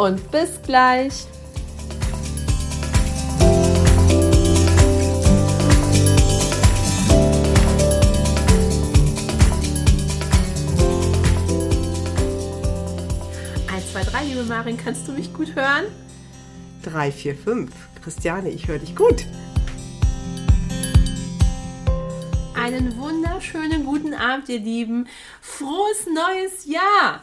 und bis gleich. Eins, zwei, drei, liebe Marin, kannst du mich gut hören? Drei, vier, fünf. Christiane, ich höre dich gut. Einen wunderschönen guten Abend, ihr Lieben. Frohes neues Jahr!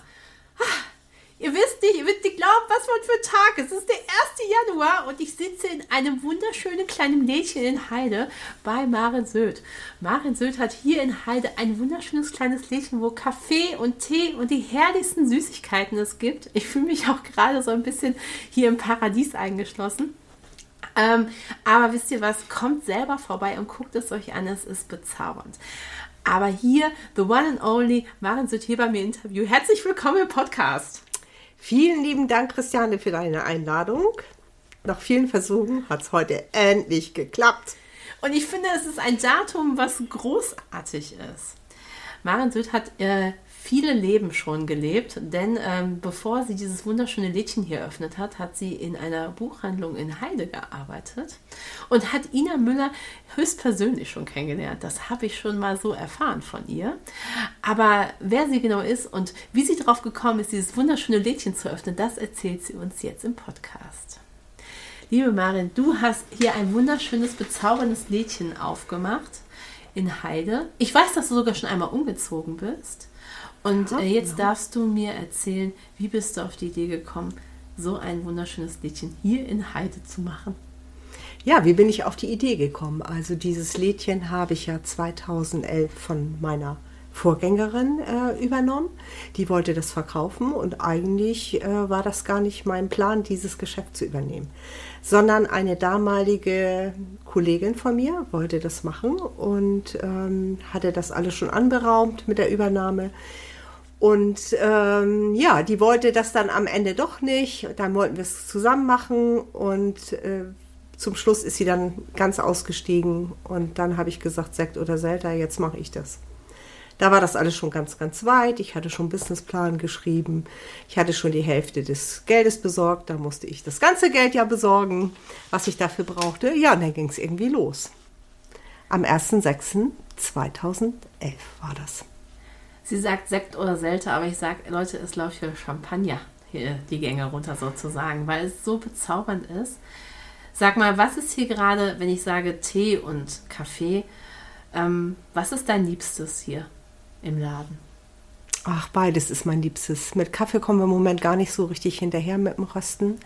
Ihr wisst nicht, ihr wisst nicht glauben, was für ein Tag ist. Es ist der 1. Januar und ich sitze in einem wunderschönen kleinen Lädchen in Heide bei Maren Söd. Maren Söd hat hier in Heide ein wunderschönes kleines Lädchen, wo Kaffee und Tee und die herrlichsten Süßigkeiten es gibt. Ich fühle mich auch gerade so ein bisschen hier im Paradies eingeschlossen. Ähm, aber wisst ihr was? Kommt selber vorbei und guckt es euch an. Es ist bezaubernd. Aber hier, the one and only, Maren Söd hier bei mir Interview. Herzlich willkommen im Podcast. Vielen lieben Dank, Christiane, für deine Einladung. Nach vielen Versuchen hat es heute endlich geklappt. Und ich finde, es ist ein Datum, was großartig ist. Maren Süd hat äh, viele Leben schon gelebt, denn ähm, bevor sie dieses wunderschöne Lädchen hier eröffnet hat, hat sie in einer Buchhandlung in Heide gearbeitet und hat Ina Müller höchstpersönlich schon kennengelernt. Das habe ich schon mal so erfahren von ihr. Aber wer sie genau ist und wie sie darauf gekommen ist, dieses wunderschöne Lädchen zu öffnen, das erzählt sie uns jetzt im Podcast. Liebe Marin, du hast hier ein wunderschönes, bezauberndes Lädchen aufgemacht in Heide. Ich weiß, dass du sogar schon einmal umgezogen bist. Und äh, jetzt darfst du mir erzählen, wie bist du auf die Idee gekommen, so ein wunderschönes Lädchen hier in Heide zu machen? Ja, wie bin ich auf die Idee gekommen? Also dieses Lädchen habe ich ja 2011 von meiner Vorgängerin äh, übernommen. Die wollte das verkaufen und eigentlich äh, war das gar nicht mein Plan, dieses Geschäft zu übernehmen, sondern eine damalige Kollegin von mir wollte das machen und ähm, hatte das alles schon anberaumt mit der Übernahme. Und ähm, ja, die wollte das dann am Ende doch nicht. Dann wollten wir es zusammen machen und äh, zum Schluss ist sie dann ganz ausgestiegen und dann habe ich gesagt, Sekt oder Selter, jetzt mache ich das. Da war das alles schon ganz, ganz weit. Ich hatte schon Businessplan geschrieben. Ich hatte schon die Hälfte des Geldes besorgt. Da musste ich das ganze Geld ja besorgen, was ich dafür brauchte. Ja, und dann ging es irgendwie los. Am 1.6.2011 war das. Sie sagt Sekt oder Selte, aber ich sage, Leute, es läuft hier Champagner hier die Gänge runter sozusagen, weil es so bezaubernd ist. Sag mal, was ist hier gerade, wenn ich sage Tee und Kaffee, ähm, was ist dein Liebstes hier im Laden? Ach, beides ist mein Liebstes. Mit Kaffee kommen wir im Moment gar nicht so richtig hinterher mit dem Rösten,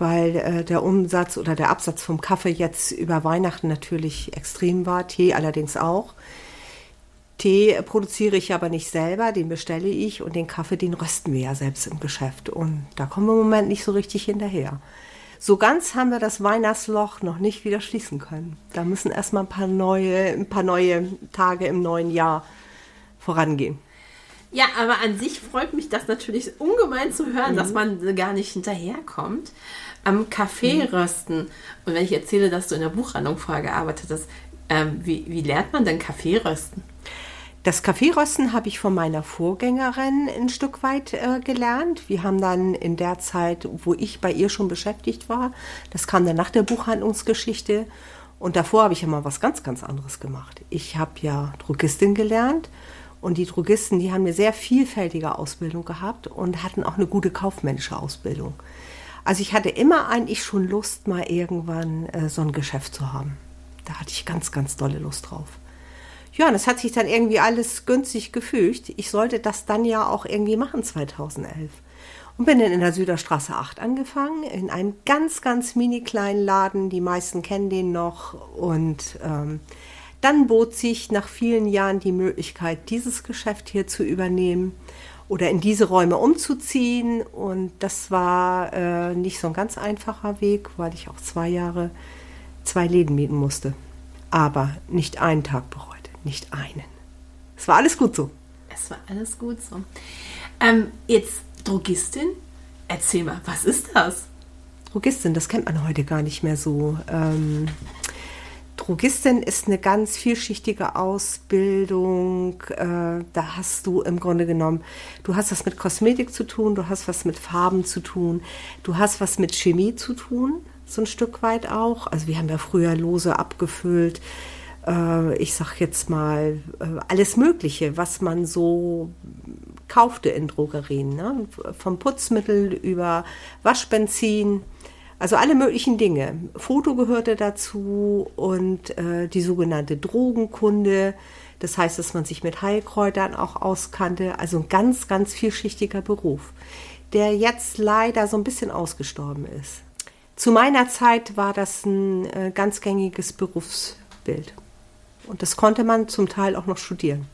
weil äh, der Umsatz oder der Absatz vom Kaffee jetzt über Weihnachten natürlich extrem war, Tee allerdings auch. Tee produziere ich aber nicht selber, den bestelle ich und den Kaffee, den rösten wir ja selbst im Geschäft. Und da kommen wir im Moment nicht so richtig hinterher. So ganz haben wir das Weihnachtsloch noch nicht wieder schließen können. Da müssen erstmal ein paar neue, ein paar neue Tage im neuen Jahr vorangehen. Ja, aber an sich freut mich das natürlich ungemein zu hören, mhm. dass man gar nicht hinterherkommt. Am Kaffee mhm. rösten. Und wenn ich erzähle, dass du in der Buchhandlung vorher gearbeitet hast, ähm, wie, wie lernt man denn Kaffee rösten? Das Kaffeerösten habe ich von meiner Vorgängerin ein Stück weit äh, gelernt. Wir haben dann in der Zeit, wo ich bei ihr schon beschäftigt war, das kam dann nach der Buchhandlungsgeschichte. Und davor habe ich ja mal was ganz, ganz anderes gemacht. Ich habe ja Drogistin gelernt und die Drogisten, die haben eine sehr vielfältige Ausbildung gehabt und hatten auch eine gute kaufmännische Ausbildung. Also ich hatte immer eigentlich schon Lust, mal irgendwann äh, so ein Geschäft zu haben. Da hatte ich ganz, ganz dolle Lust drauf. Ja, und es hat sich dann irgendwie alles günstig gefügt. Ich sollte das dann ja auch irgendwie machen 2011. Und bin dann in der Süderstraße 8 angefangen, in einem ganz, ganz mini kleinen Laden. Die meisten kennen den noch. Und ähm, dann bot sich nach vielen Jahren die Möglichkeit, dieses Geschäft hier zu übernehmen. oder in diese Räume umzuziehen. Und das war äh, nicht so ein ganz einfacher Weg, weil ich auch zwei Jahre zwei Läden mieten musste. Aber nicht einen Tag bereut, nicht einen. Es war alles gut so. Es war alles gut so. Ähm, jetzt Drogistin, erzähl mal, was ist das? Drogistin, das kennt man heute gar nicht mehr so. Ähm, Drogistin ist eine ganz vielschichtige Ausbildung. Äh, da hast du im Grunde genommen, du hast was mit Kosmetik zu tun, du hast was mit Farben zu tun, du hast was mit Chemie zu tun, so ein Stück weit auch. Also wir haben ja früher Lose abgefüllt. Äh, ich sag jetzt mal äh, alles Mögliche, was man so kaufte in Drogerien. Ne? Vom Putzmittel über Waschbenzin also alle möglichen Dinge. Foto gehörte dazu und äh, die sogenannte Drogenkunde. Das heißt, dass man sich mit Heilkräutern auch auskannte. Also ein ganz, ganz vielschichtiger Beruf, der jetzt leider so ein bisschen ausgestorben ist. Zu meiner Zeit war das ein äh, ganz gängiges Berufsbild. Und das konnte man zum Teil auch noch studieren.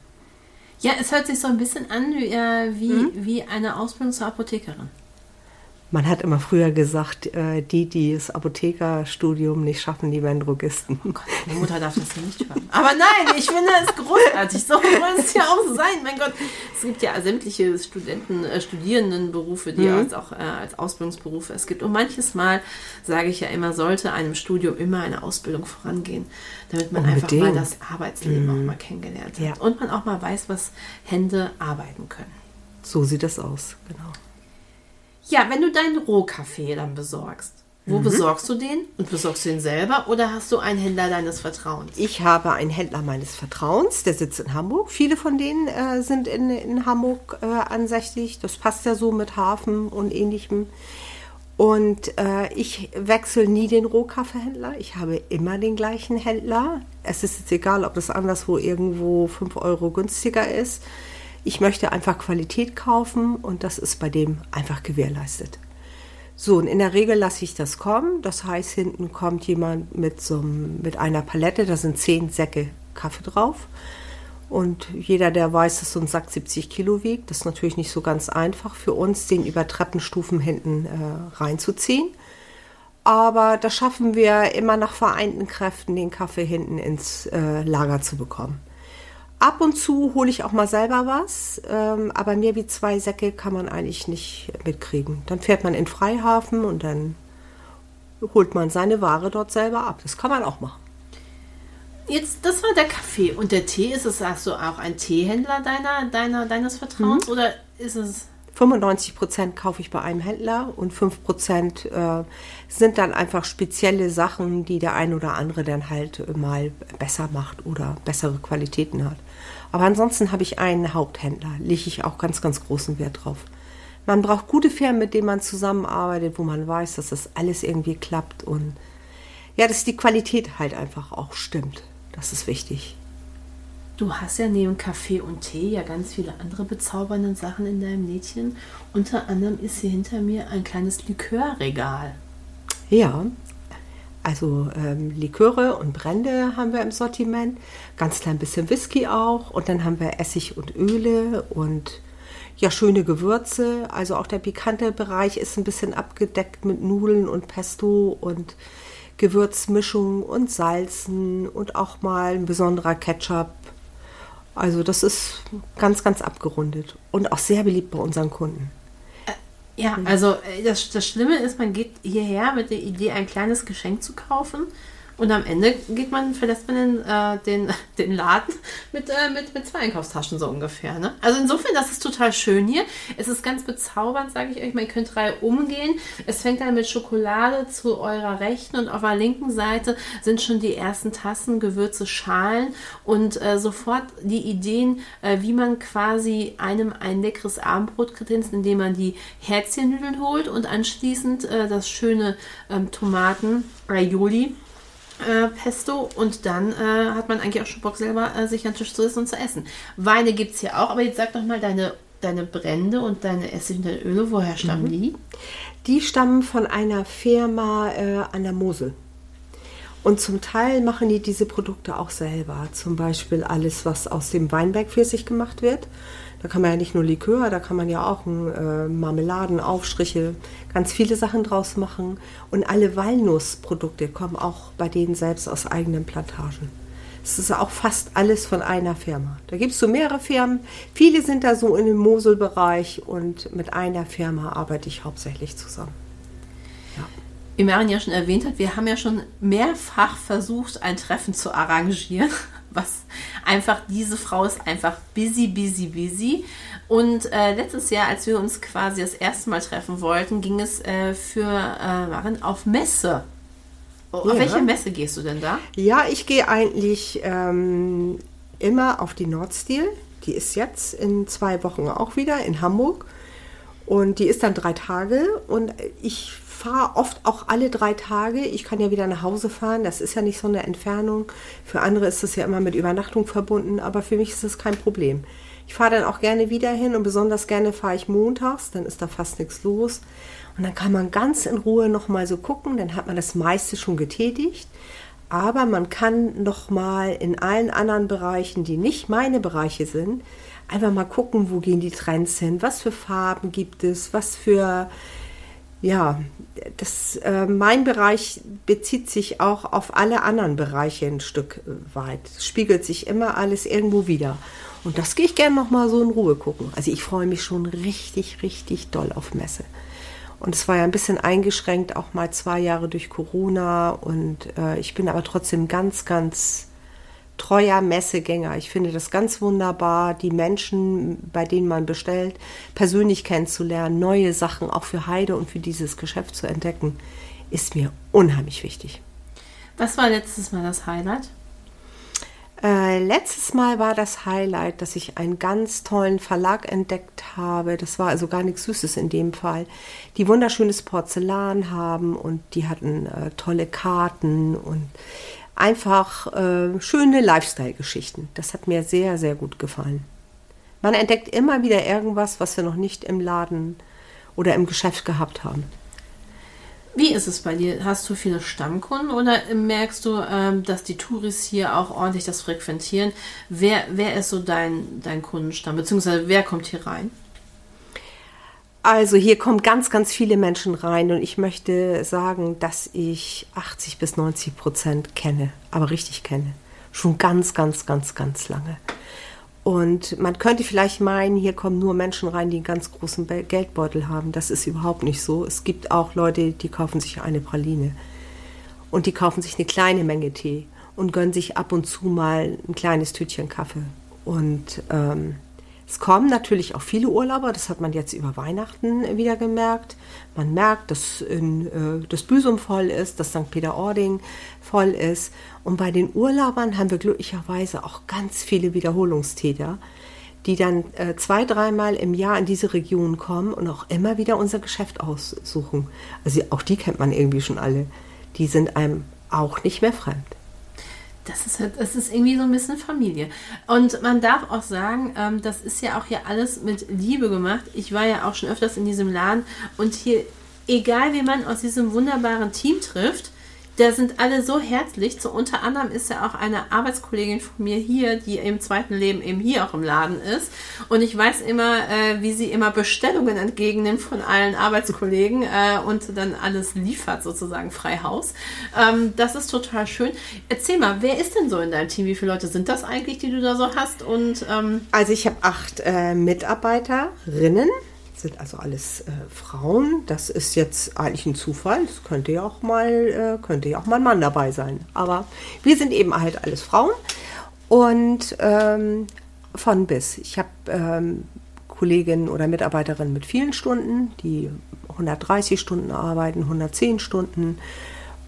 Ja, es hört sich so ein bisschen an wie, äh, mhm. wie eine Ausbildung zur Apothekerin. Man hat immer früher gesagt, äh, die, die das Apothekerstudium nicht schaffen, die werden Drogisten. Oh Gott, meine Mutter darf das nicht hören. Aber nein, ich finde es großartig. So soll es ja auch sein. Mein Gott, es gibt ja sämtliche Studenten, äh, Studierendenberufe, die mhm. auch äh, als Ausbildungsberufe es gibt. Und manches Mal sage ich ja immer, sollte einem Studium immer eine Ausbildung vorangehen, damit man Unbedingt. einfach mal das Arbeitsleben mhm. auch mal kennengelernt hat. Ja. Und man auch mal weiß, was Hände arbeiten können. So sieht das aus, genau. Ja, wenn du deinen Rohkaffee dann besorgst, wo mhm. besorgst du den? Und besorgst du den selber oder hast du einen Händler deines Vertrauens? Ich habe einen Händler meines Vertrauens, der sitzt in Hamburg. Viele von denen äh, sind in, in Hamburg äh, ansässig. Das passt ja so mit Hafen und ähnlichem. Und äh, ich wechsle nie den Rohkaffeehändler. Ich habe immer den gleichen Händler. Es ist jetzt egal, ob das anderswo irgendwo 5 Euro günstiger ist. Ich möchte einfach Qualität kaufen und das ist bei dem einfach gewährleistet. So, und in der Regel lasse ich das kommen. Das heißt, hinten kommt jemand mit, so mit einer Palette, da sind zehn Säcke Kaffee drauf. Und jeder, der weiß, dass so ein Sack 70 Kilo wiegt, das ist natürlich nicht so ganz einfach für uns, den über Treppenstufen hinten äh, reinzuziehen. Aber das schaffen wir immer nach vereinten Kräften, den Kaffee hinten ins äh, Lager zu bekommen. Ab und zu hole ich auch mal selber was, ähm, aber mehr wie zwei Säcke kann man eigentlich nicht mitkriegen. Dann fährt man in Freihafen und dann holt man seine Ware dort selber ab. Das kann man auch machen. Jetzt, das war der Kaffee. Und der Tee, ist es, du auch ein Teehändler deiner, deiner, deines Vertrauens? Mhm. Oder ist es. 95 Prozent kaufe ich bei einem Händler und 5 Prozent äh, sind dann einfach spezielle Sachen, die der ein oder andere dann halt mal besser macht oder bessere Qualitäten hat. Aber ansonsten habe ich einen Haupthändler, lege ich auch ganz, ganz großen Wert drauf. Man braucht gute Firmen, mit denen man zusammenarbeitet, wo man weiß, dass das alles irgendwie klappt und ja, dass die Qualität halt einfach auch stimmt. Das ist wichtig. Du hast ja neben Kaffee und Tee ja ganz viele andere bezaubernde Sachen in deinem Lädchen. Unter anderem ist hier hinter mir ein kleines Likörregal. Ja, also ähm, Liköre und Brände haben wir im Sortiment, ganz klein bisschen Whisky auch und dann haben wir Essig und Öle und ja schöne Gewürze. Also auch der pikante Bereich ist ein bisschen abgedeckt mit Nudeln und Pesto und Gewürzmischung und Salzen und auch mal ein besonderer Ketchup. Also das ist ganz, ganz abgerundet und auch sehr beliebt bei unseren Kunden. Ja, also äh, das, das Schlimme ist, man geht hierher mit der Idee, ein kleines Geschenk zu kaufen und am Ende geht man, verlässt man den, äh, den, den Laden mit, äh, mit, mit zwei Einkaufstaschen so ungefähr. Ne? Also insofern, das ist total schön hier. Es ist ganz bezaubernd, sage ich euch mal. Ihr könnt drei umgehen. Es fängt dann mit Schokolade zu eurer rechten und auf der linken Seite sind schon die ersten Tassen, Gewürze, Schalen und äh, sofort die Ideen, äh, wie man quasi einem ein leckeres Abendbrot kredenzt, indem man die Herzchennudeln holt und anschließend äh, das schöne ähm, Tomaten, Aioli äh, Pesto und dann äh, hat man eigentlich auch schon Bock selber äh, sich an den Tisch zu sitzen und zu essen. Weine gibt es hier auch, aber jetzt sag doch mal deine, deine Brände und deine Essig und deine Öle, woher stammen mhm. die? Die stammen von einer Firma äh, an der Mosel. Und zum Teil machen die diese Produkte auch selber. Zum Beispiel alles, was aus dem Weinbergpfirsich gemacht wird. Da kann man ja nicht nur Likör, da kann man ja auch äh, Marmeladen, Aufstriche, ganz viele Sachen draus machen. Und alle Walnussprodukte kommen auch bei denen selbst aus eigenen Plantagen. Es ist auch fast alles von einer Firma. Da gibt es so mehrere Firmen. Viele sind da so in dem Moselbereich und mit einer Firma arbeite ich hauptsächlich zusammen. Wie Maren ja schon erwähnt hat, wir haben ja schon mehrfach versucht, ein Treffen zu arrangieren. Was einfach, diese Frau ist einfach busy, busy, busy. Und äh, letztes Jahr, als wir uns quasi das erste Mal treffen wollten, ging es äh, für äh, Maren auf Messe. Oh, ja. Auf welche Messe gehst du denn da? Ja, ich gehe eigentlich ähm, immer auf die Nordstil. Die ist jetzt in zwei Wochen auch wieder in Hamburg. Und die ist dann drei Tage. Und ich fahre oft auch alle drei Tage. Ich kann ja wieder nach Hause fahren. Das ist ja nicht so eine Entfernung. Für andere ist das ja immer mit Übernachtung verbunden. Aber für mich ist das kein Problem. Ich fahre dann auch gerne wieder hin und besonders gerne fahre ich montags. Dann ist da fast nichts los. Und dann kann man ganz in Ruhe nochmal so gucken, dann hat man das meiste schon getätigt. Aber man kann nochmal in allen anderen Bereichen, die nicht meine Bereiche sind, einfach mal gucken, wo gehen die Trends hin, was für Farben gibt es, was für, ja, das, äh, mein Bereich bezieht sich auch auf alle anderen Bereiche ein Stück weit. Es spiegelt sich immer alles irgendwo wieder. Und das gehe ich gerne nochmal so in Ruhe gucken. Also ich freue mich schon richtig, richtig doll auf Messe. Und es war ja ein bisschen eingeschränkt, auch mal zwei Jahre durch Corona. Und äh, ich bin aber trotzdem ganz, ganz treuer Messegänger. Ich finde das ganz wunderbar, die Menschen, bei denen man bestellt, persönlich kennenzulernen, neue Sachen auch für Heide und für dieses Geschäft zu entdecken, ist mir unheimlich wichtig. Was war letztes Mal das Highlight? Äh, letztes Mal war das Highlight, dass ich einen ganz tollen Verlag entdeckt habe. Das war also gar nichts Süßes in dem Fall. Die wunderschönes Porzellan haben und die hatten äh, tolle Karten und einfach äh, schöne Lifestyle-Geschichten. Das hat mir sehr, sehr gut gefallen. Man entdeckt immer wieder irgendwas, was wir noch nicht im Laden oder im Geschäft gehabt haben. Wie ist es bei dir? Hast du viele Stammkunden oder merkst du, ähm, dass die Touris hier auch ordentlich das frequentieren? Wer, wer ist so dein, dein Kundenstamm? Beziehungsweise wer kommt hier rein? Also hier kommen ganz, ganz viele Menschen rein und ich möchte sagen, dass ich 80 bis 90 Prozent kenne, aber richtig kenne. Schon ganz, ganz, ganz, ganz lange. Und man könnte vielleicht meinen, hier kommen nur Menschen rein, die einen ganz großen Geldbeutel haben. Das ist überhaupt nicht so. Es gibt auch Leute, die kaufen sich eine Praline. Und die kaufen sich eine kleine Menge Tee und gönnen sich ab und zu mal ein kleines Tütchen Kaffee. Und ähm, es kommen natürlich auch viele Urlauber, das hat man jetzt über Weihnachten wieder gemerkt. Man merkt, dass in, äh, das Büsum voll ist, dass St. Peter-Ording voll ist. Und bei den Urlaubern haben wir glücklicherweise auch ganz viele Wiederholungstäter, die dann äh, zwei, dreimal im Jahr in diese Region kommen und auch immer wieder unser Geschäft aussuchen. Also auch die kennt man irgendwie schon alle. Die sind einem auch nicht mehr fremd das ist halt, das ist irgendwie so ein bisschen Familie. Und man darf auch sagen, ähm, das ist ja auch hier alles mit Liebe gemacht. Ich war ja auch schon öfters in diesem Laden und hier, egal wie man aus diesem wunderbaren Team trifft, da sind alle so herzlich. So unter anderem ist ja auch eine Arbeitskollegin von mir hier, die im zweiten Leben eben hier auch im Laden ist. Und ich weiß immer, äh, wie sie immer Bestellungen entgegennimmt von allen Arbeitskollegen äh, und dann alles liefert, sozusagen frei Haus. Ähm, das ist total schön. Erzähl mal, wer ist denn so in deinem Team? Wie viele Leute sind das eigentlich, die du da so hast? Und ähm also ich habe acht äh, Mitarbeiterinnen sind also alles äh, Frauen. Das ist jetzt eigentlich ein Zufall. Es könnte ja auch mal, äh, könnte ja auch mal ein Mann dabei sein. Aber wir sind eben halt alles Frauen. Und ähm, von bis. Ich habe ähm, Kolleginnen oder Mitarbeiterinnen mit vielen Stunden, die 130 Stunden arbeiten, 110 Stunden.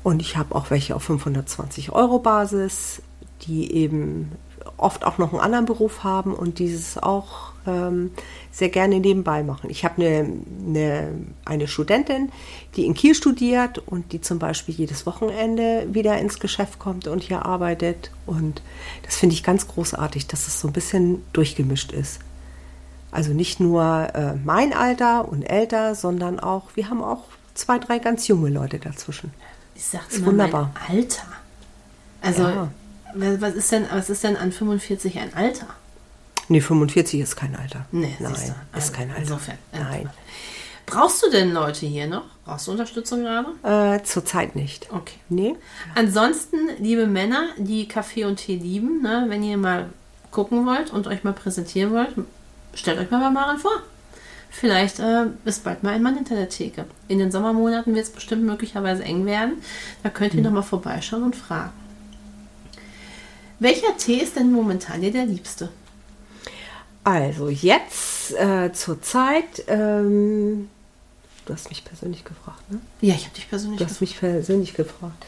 Und ich habe auch welche auf 520 Euro Basis, die eben oft auch noch einen anderen Beruf haben und dieses auch ähm, sehr gerne nebenbei machen. Ich habe eine, eine, eine Studentin, die in Kiel studiert und die zum Beispiel jedes Wochenende wieder ins Geschäft kommt und hier arbeitet. Und das finde ich ganz großartig, dass es so ein bisschen durchgemischt ist. Also nicht nur äh, mein Alter und älter, sondern auch, wir haben auch zwei, drei ganz junge Leute dazwischen. Ich sage immer wunderbar. Alter. Also, ja. was, ist denn, was ist denn an 45 ein Alter? Nee, 45 ist kein Alter. Nee, Nein, ist Also kein Alter. insofern. Nein, Brauchst du denn Leute hier noch? Brauchst du Unterstützung gerade? äh, zurzeit nicht. Okay. Nee? Ansonsten, liebe Männer, die Kaffee und Tee lieben, ne, wenn ihr mal gucken wollt und euch mal präsentieren wollt, stellt euch mal bei Maren vor. Vielleicht äh, ist bald mal ein Mann hinter der Theke. In den Sommermonaten wird es bestimmt möglicherweise eng werden. Da könnt ihr noch mal vorbeischauen und fragen. Welcher Tee ist denn momentan dir der liebste? Also jetzt äh, zur Zeit, ähm, du hast mich persönlich gefragt, ne? Ja, ich habe dich persönlich Du hast mich persönlich gefragt.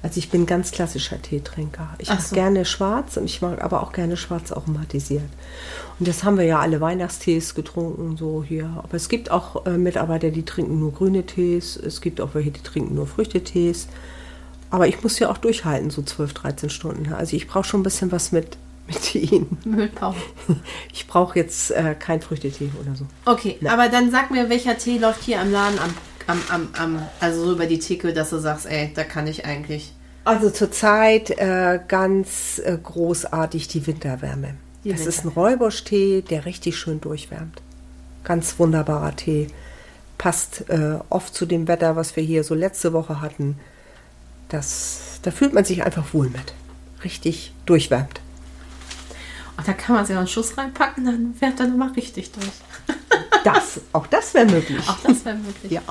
Also ich bin ganz klassischer Teetrinker. Ich Ach mag so. gerne schwarz und ich mag aber auch gerne schwarz aromatisiert. Und das haben wir ja alle Weihnachtstees getrunken, so hier. Aber es gibt auch äh, Mitarbeiter, die trinken nur grüne Tees. Es gibt auch welche, die trinken nur Früchtetees. Aber ich muss ja auch durchhalten, so 12, 13 Stunden. Also ich brauche schon ein bisschen was mit, mit Ihnen. Müllpause. Ich brauche jetzt äh, kein Früchtetee oder so. Okay, Na. aber dann sag mir, welcher Tee läuft hier am Laden am, am, am, am also so über die Theke, dass du sagst, ey, da kann ich eigentlich. Also zurzeit äh, ganz äh, großartig die Winterwärme. Die das ist ein Winterwärme. Räubusch-Tee, der richtig schön durchwärmt. Ganz wunderbarer Tee. Passt äh, oft zu dem Wetter, was wir hier so letzte Woche hatten. Das, da fühlt man sich einfach wohl mit. Richtig durchwärmt. Und da kann man sich noch einen Schuss reinpacken, dann fährt er nochmal richtig durch. Das, auch das wäre möglich. Auch das wäre möglich. Ja.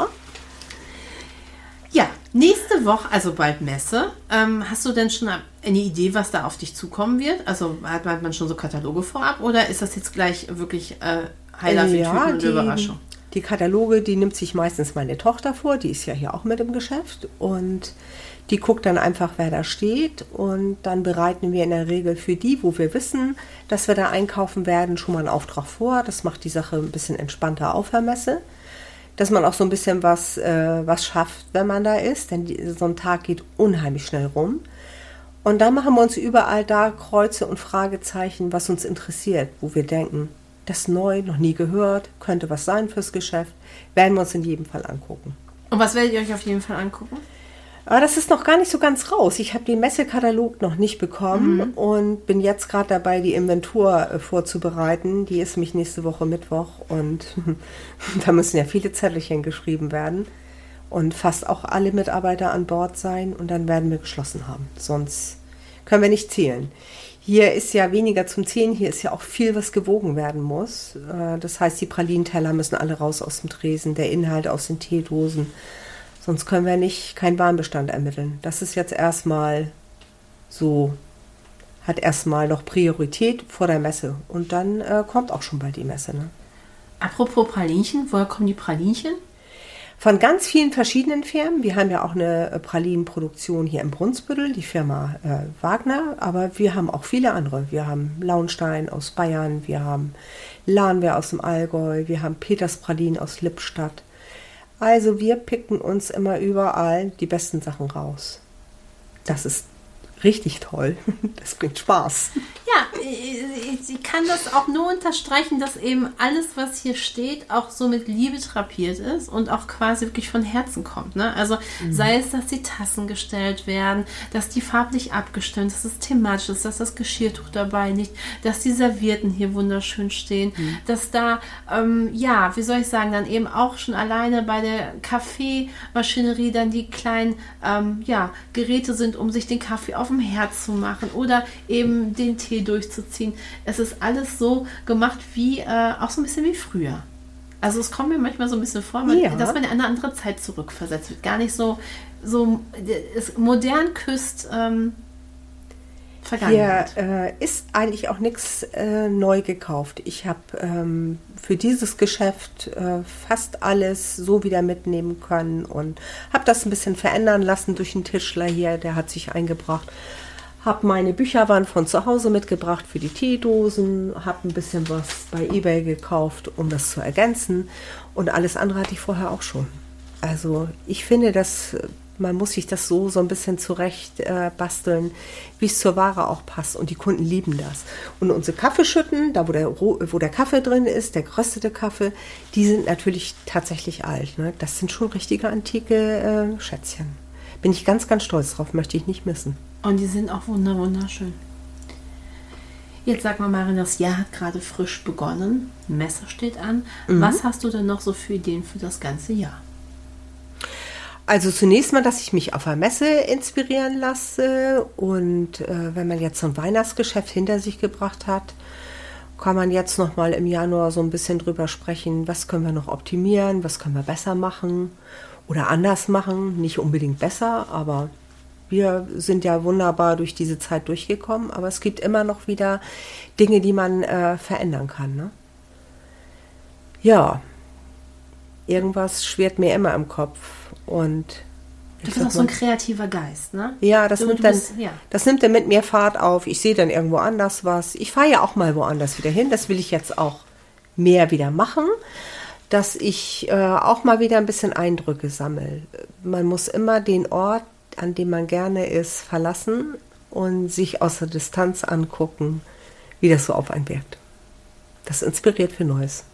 Ja, nächste Woche, also bald Messe. Ähm, hast du denn schon eine Idee, was da auf dich zukommen wird? Also hat man, schon so Kataloge vorab oder ist das jetzt gleich wirklich äh, Heiler für ja, die, Überraschung? die Kataloge, die nimmt sich meistens meine Tochter vor, die ist ja hier auch mit im Geschäft und die guckt dann einfach, wer da steht und dann bereiten wir in der Regel für die, wo wir wissen, dass wir da einkaufen werden, schon mal einen Auftrag vor. Das macht die Sache ein bisschen entspannter auf der Messe, dass man auch so ein bisschen was, äh, was schafft, wenn man da ist, denn die, so ein Tag geht unheimlich schnell rum. Und dann machen wir uns überall da Kreuze und Fragezeichen, was uns interessiert, wo wir denken, das ist neu, noch nie gehört, könnte was sein fürs Geschäft, werden wir uns in jedem Fall angucken. Und was werdet ihr euch auf jeden Fall angucken? Aber das ist noch gar nicht so ganz raus. Ich habe den Messekatalog noch nicht bekommen und bin jetzt gerade dabei, die Inventur äh, vorzubereiten. Die ist mich nächste Woche Mittwoch und da müssen ja viele Zettelchen geschrieben werden und fast auch alle Mitarbeiter an Bord sein und dann werden wir geschlossen haben. Sonst können wir nicht zählen. Hier ist ja weniger zum Zählen, hier ist ja auch viel, was gewogen werden muss. Äh, Das heißt, die Pralinteller müssen alle raus aus dem Tresen, der Inhalt aus den Teedosen. Sonst können wir nicht keinen Warenbestand ermitteln. Das ist jetzt erstmal so, hat erstmal noch Priorität vor der Messe. Und dann äh, kommt auch schon bald die Messe. Ne? Apropos Pralinchen, woher kommen die Pralinchen? Von ganz vielen verschiedenen Firmen. Wir haben ja auch eine äh, Pralinenproduktion hier im Brunsbüttel, die Firma äh, Wagner. Aber wir haben auch viele andere. Wir haben Launstein aus Bayern, wir haben Lahnwehr aus dem Allgäu, wir haben Peters Pralinen aus Lippstadt. Also wir picken uns immer überall die besten Sachen raus. Das ist richtig toll. Das bringt Spaß. Ja, ich kann das auch nur unterstreichen, dass eben alles, was hier steht, auch so mit Liebe drapiert ist und auch quasi wirklich von Herzen kommt. Ne? Also sei es, dass die Tassen gestellt werden, dass die farblich abgestimmt, dass es thematisch ist, dass das Geschirrtuch dabei liegt, dass die Servierten hier wunderschön stehen, dass da, ähm, ja, wie soll ich sagen, dann eben auch schon alleine bei der Kaffeemaschinerie dann die kleinen, ähm, ja, Geräte sind, um sich den Kaffee auf dem Herd zu machen oder eben den Tee durchzuziehen. Es ist alles so gemacht wie, äh, auch so ein bisschen wie früher. Also es kommt mir manchmal so ein bisschen vor, man- Ja. dass man in eine andere Zeit zurückversetzt wird. Gar nicht so, so modern küsst ähm, Hier Vergangenheit. äh, ist eigentlich auch nichts äh, neu gekauft. Ich habe ähm, für dieses Geschäft äh, fast alles so wieder mitnehmen können und habe das ein bisschen verändern lassen durch einen Tischler hier, der hat sich eingebracht. Habe meine Bücherwand von zu Hause mitgebracht für die Teedosen, habe ein bisschen was bei eBay gekauft, um das zu ergänzen und alles andere hatte ich vorher auch schon. Also ich finde, dass äh, man muss sich das so so ein bisschen zurecht äh, basteln, wie es zur Ware auch passt. Und die Kunden lieben das. Und unsere Kaffeeschütten, da wo der, wo der Kaffee drin ist, der geröstete Kaffee, die sind natürlich tatsächlich alt. Ne? Das sind schon richtige antike äh, Schätzchen. Bin ich ganz, ganz stolz drauf, möchte ich nicht missen. Und die sind auch wunder wunderschön. Jetzt sag mal, Marin, das Jahr hat gerade frisch begonnen. Messer steht an. Mhm. Was hast du denn noch so für Ideen für das ganze Jahr? Also zunächst mal, dass ich mich auf der Messe inspirieren lasse und äh, wenn man jetzt so ein Weihnachtsgeschäft hinter sich gebracht hat, kann man jetzt noch mal im Januar so ein bisschen drüber sprechen, was können wir noch optimieren, was können wir besser machen oder anders machen, nicht unbedingt besser, aber wir sind ja wunderbar durch diese Zeit durchgekommen, aber es gibt immer noch wieder Dinge, die man äh, verändern kann. Ne? Ja, irgendwas schwirrt mir immer im Kopf und Du bist auch so ein kreativer Geist, ne? Ja, das, du, nimmt, du bist, dann, ja. das nimmt dann mit mir Fahrt auf. Ich sehe dann irgendwo anders was. Ich fahre ja auch mal woanders wieder hin. Das will ich jetzt auch mehr wieder machen, dass ich äh, auch mal wieder ein bisschen Eindrücke sammle. Man muss immer den Ort, an dem man gerne ist, verlassen und sich aus der Distanz angucken, wie das so auf einen wirkt. Das inspiriert für Neues.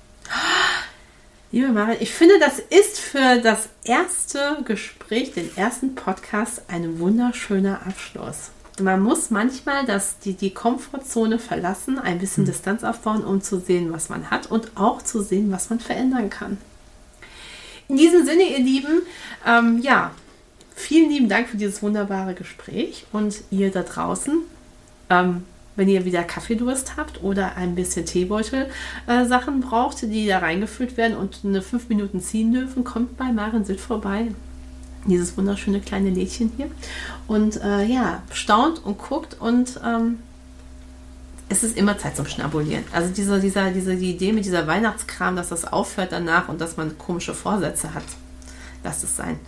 Liebe Marin, ich finde, das ist für das erste Gespräch, den ersten Podcast, ein wunderschöner Abschluss. Man muss manchmal das, die, die Komfortzone verlassen, ein bisschen mhm. Distanz aufbauen, um zu sehen, was man hat und auch zu sehen, was man verändern kann. In diesem Sinne, ihr Lieben, ähm, ja, vielen lieben Dank für dieses wunderbare Gespräch und ihr da draußen. Ähm, wenn ihr wieder Kaffeedurst habt oder ein bisschen Teebeutel-Sachen äh, braucht, die da reingefüllt werden und eine fünf Minuten ziehen dürfen, kommt bei Maren Sitt vorbei. Dieses wunderschöne kleine Lädchen hier. Und äh, ja, staunt und guckt und ähm, es ist immer Zeit zum Schnabulieren. Also diese, dieser, diese die Idee mit dieser Weihnachtskram, dass das aufhört danach und dass man komische Vorsätze hat. Lasst es sein.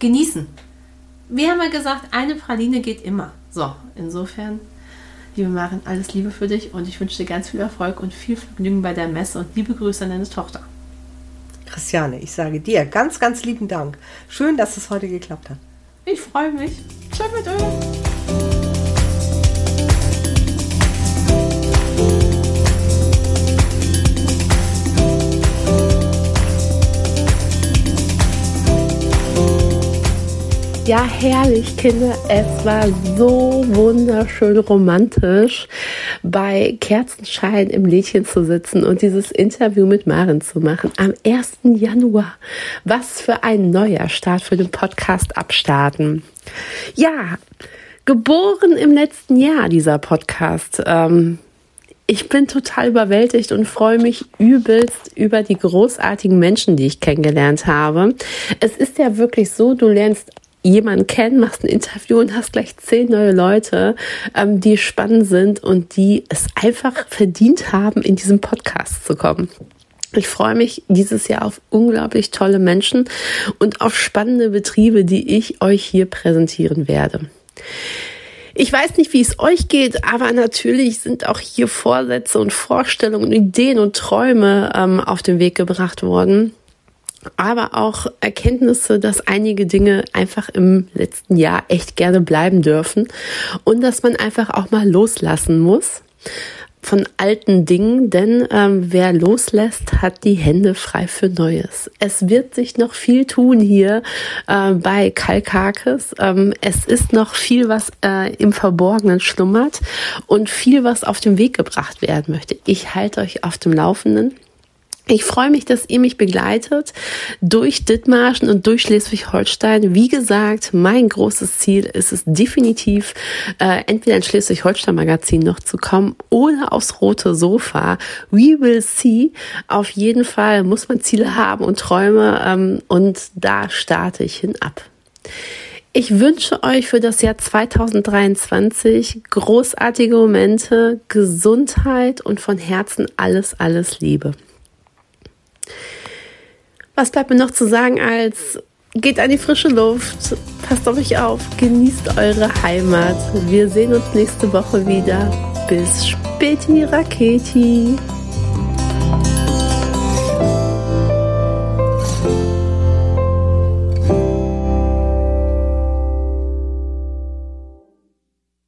Genießen. Wir haben ja gesagt, eine Praline geht immer. So, insofern Liebe Maren, alles Liebe für dich und ich wünsche dir ganz viel Erfolg und viel Vergnügen bei der Messe und liebe Grüße an deine Tochter. Christiane, ich sage dir ganz, ganz lieben Dank. Schön, dass es heute geklappt hat. Ich freue mich. Ciao mit euch. Ja, herrlich, Kinder. Es war so wunderschön romantisch, bei Kerzenschein im Lädchen zu sitzen und dieses Interview mit Maren zu machen am 1. Januar. Was für ein neuer Start für den Podcast abstarten. Ja, geboren im letzten Jahr, dieser Podcast. Ähm, ich bin total überwältigt und freue mich übelst über die großartigen Menschen, die ich kennengelernt habe. Es ist ja wirklich so, du lernst jemanden kennen, machst ein Interview und hast gleich zehn neue Leute, ähm, die spannend sind und die es einfach verdient haben, in diesen Podcast zu kommen. Ich freue mich dieses Jahr auf unglaublich tolle Menschen und auf spannende Betriebe, die ich euch hier präsentieren werde. Ich weiß nicht, wie es euch geht, aber natürlich sind auch hier Vorsätze und Vorstellungen, Ideen und Träume ähm, auf den Weg gebracht worden aber auch Erkenntnisse, dass einige Dinge einfach im letzten Jahr echt gerne bleiben dürfen und dass man einfach auch mal loslassen muss von alten Dingen, denn ähm, wer loslässt, hat die Hände frei für Neues. Es wird sich noch viel tun hier äh, bei Kalkakis. Ähm, es ist noch viel, was äh, im Verborgenen schlummert und viel, was auf den Weg gebracht werden möchte. Ich halte euch auf dem Laufenden. Ich freue mich, dass ihr mich begleitet durch Dithmarschen und durch Schleswig-Holstein. Wie gesagt, mein großes Ziel ist es definitiv, äh, entweder ein Schleswig-Holstein-Magazin noch zu kommen oder aufs rote Sofa. We will see. Auf jeden Fall muss man Ziele haben und Träume ähm, und da starte ich hin ab. Ich wünsche euch für das Jahr 2023 großartige Momente, Gesundheit und von Herzen alles, alles Liebe. Was bleibt mir noch zu sagen als geht an die frische Luft, passt auf euch auf, genießt eure Heimat. Wir sehen uns nächste Woche wieder. Bis späti Raketi.